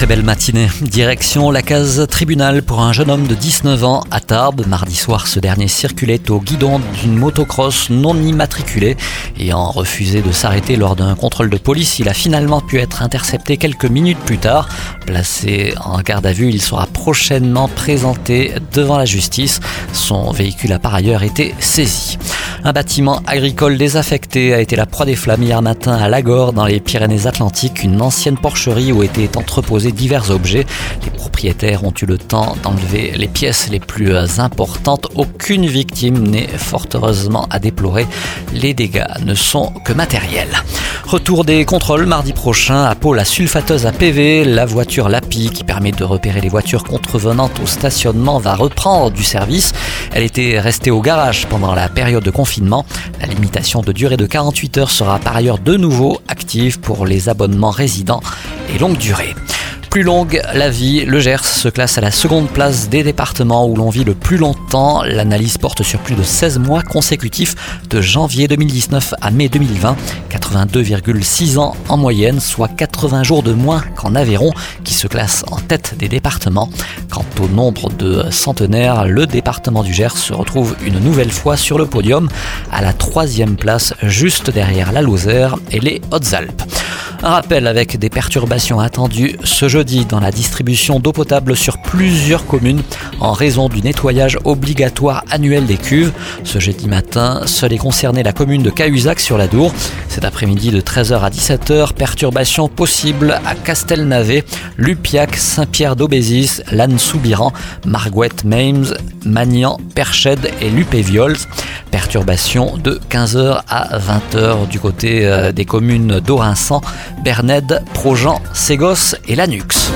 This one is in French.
Très belle matinée. Direction la case tribunal pour un jeune homme de 19 ans à Tarbes. Mardi soir, ce dernier circulait au guidon d'une motocross non immatriculée. Ayant refusé de s'arrêter lors d'un contrôle de police, il a finalement pu être intercepté quelques minutes plus tard. Placé en garde à vue, il sera prochainement présenté devant la justice. Son véhicule a par ailleurs été saisi. Un bâtiment agricole désaffecté a été la proie des flammes hier matin à Lagor, dans les Pyrénées-Atlantiques, une ancienne porcherie où étaient divers objets. Les propriétaires ont eu le temps d'enlever les pièces les plus importantes. Aucune victime n'est fort heureusement à déplorer. Les dégâts ne sont que matériels. Retour des contrôles mardi prochain à Pau, la sulfateuse à PV, la voiture LAPI qui permet de repérer les voitures contrevenantes au stationnement va reprendre du service. Elle était restée au garage pendant la période de confinement la limitation de durée de 48 heures sera par ailleurs de nouveau active pour les abonnements résidents et longue durée. Plus longue la vie, le Gers se classe à la seconde place des départements où l'on vit le plus longtemps. L'analyse porte sur plus de 16 mois consécutifs de janvier 2019 à mai 2020. 82,6 ans en moyenne, soit 80 jours de moins qu'en Aveyron, qui se classe en tête des départements. Quant au nombre de centenaires, le département du Gers se retrouve une nouvelle fois sur le podium, à la troisième place, juste derrière la Lozère et les Hautes-Alpes. Un rappel avec des perturbations attendues ce jeudi dans la distribution d'eau potable sur plusieurs communes en raison du nettoyage obligatoire annuel des cuves. Ce jeudi matin, seul est concerné la commune de Cahuzac sur la Dour. Cet après-midi de 13h à 17h, perturbations possibles à Castelnavet, Lupiac, Saint-Pierre d'Aubésis, Lannes-Soubiran, Margouette, Maims, Magnan, Perched et Lupéviols. Perturbations de 15h à 20h du côté euh, des communes d'Orinçan, Bernède, Projean, Ségos et Lanux.